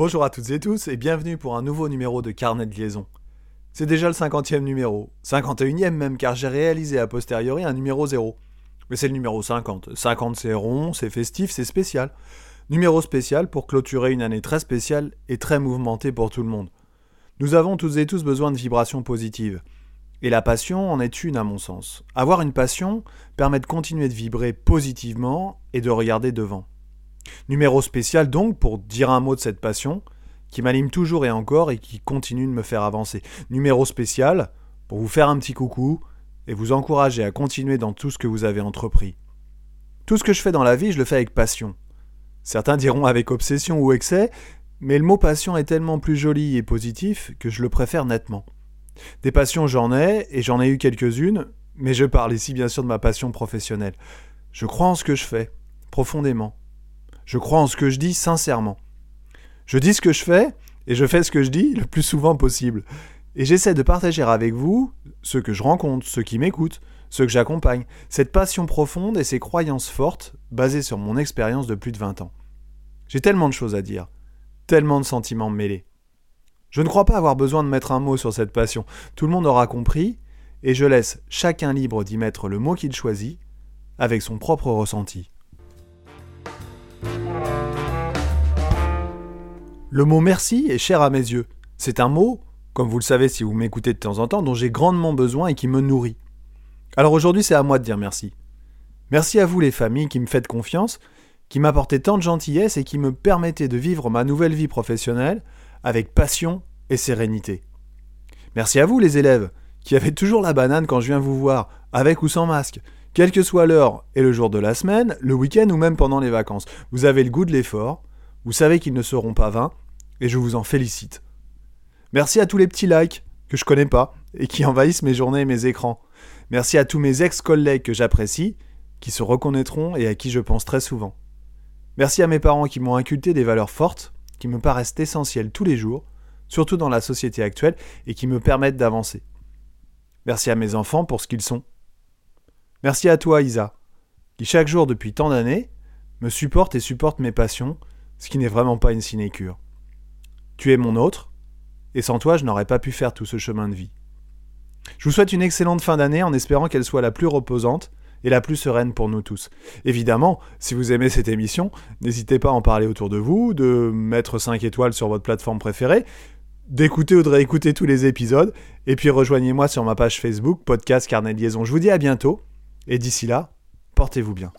Bonjour à toutes et tous et bienvenue pour un nouveau numéro de Carnet de liaison. C'est déjà le 50e numéro, 51e même car j'ai réalisé a posteriori un numéro 0. Mais c'est le numéro 50. 50 c'est rond, c'est festif, c'est spécial. Numéro spécial pour clôturer une année très spéciale et très mouvementée pour tout le monde. Nous avons toutes et tous besoin de vibrations positives. Et la passion en est une à mon sens. Avoir une passion permet de continuer de vibrer positivement et de regarder devant. Numéro spécial donc pour dire un mot de cette passion qui m'anime toujours et encore et qui continue de me faire avancer. Numéro spécial pour vous faire un petit coucou et vous encourager à continuer dans tout ce que vous avez entrepris. Tout ce que je fais dans la vie, je le fais avec passion. Certains diront avec obsession ou excès, mais le mot passion est tellement plus joli et positif que je le préfère nettement. Des passions j'en ai, et j'en ai eu quelques-unes, mais je parle ici bien sûr de ma passion professionnelle. Je crois en ce que je fais, profondément. Je crois en ce que je dis sincèrement. Je dis ce que je fais et je fais ce que je dis le plus souvent possible. Et j'essaie de partager avec vous, ceux que je rencontre, ceux qui m'écoutent, ceux que j'accompagne, cette passion profonde et ces croyances fortes basées sur mon expérience de plus de 20 ans. J'ai tellement de choses à dire, tellement de sentiments mêlés. Je ne crois pas avoir besoin de mettre un mot sur cette passion, tout le monde aura compris, et je laisse chacun libre d'y mettre le mot qu'il choisit, avec son propre ressenti. Le mot merci est cher à mes yeux. C'est un mot, comme vous le savez si vous m'écoutez de temps en temps, dont j'ai grandement besoin et qui me nourrit. Alors aujourd'hui, c'est à moi de dire merci. Merci à vous les familles qui me faites confiance, qui m'apportez tant de gentillesse et qui me permettez de vivre ma nouvelle vie professionnelle avec passion et sérénité. Merci à vous les élèves, qui avez toujours la banane quand je viens vous voir, avec ou sans masque, quelle que soit l'heure et le jour de la semaine, le week-end ou même pendant les vacances. Vous avez le goût de l'effort, vous savez qu'ils ne seront pas vains, et je vous en félicite. Merci à tous les petits likes que je connais pas et qui envahissent mes journées et mes écrans. Merci à tous mes ex-collègues que j'apprécie, qui se reconnaîtront et à qui je pense très souvent. Merci à mes parents qui m'ont inculté des valeurs fortes, qui me paraissent essentielles tous les jours, surtout dans la société actuelle, et qui me permettent d'avancer. Merci à mes enfants pour ce qu'ils sont. Merci à toi, Isa, qui chaque jour depuis tant d'années me supporte et supporte mes passions, ce qui n'est vraiment pas une sinécure. Tu es mon autre, et sans toi je n'aurais pas pu faire tout ce chemin de vie. Je vous souhaite une excellente fin d'année en espérant qu'elle soit la plus reposante et la plus sereine pour nous tous. Évidemment, si vous aimez cette émission, n'hésitez pas à en parler autour de vous, de mettre 5 étoiles sur votre plateforme préférée, d'écouter ou de réécouter tous les épisodes, et puis rejoignez-moi sur ma page Facebook, Podcast Carnet Liaison. Je vous dis à bientôt, et d'ici là, portez-vous bien.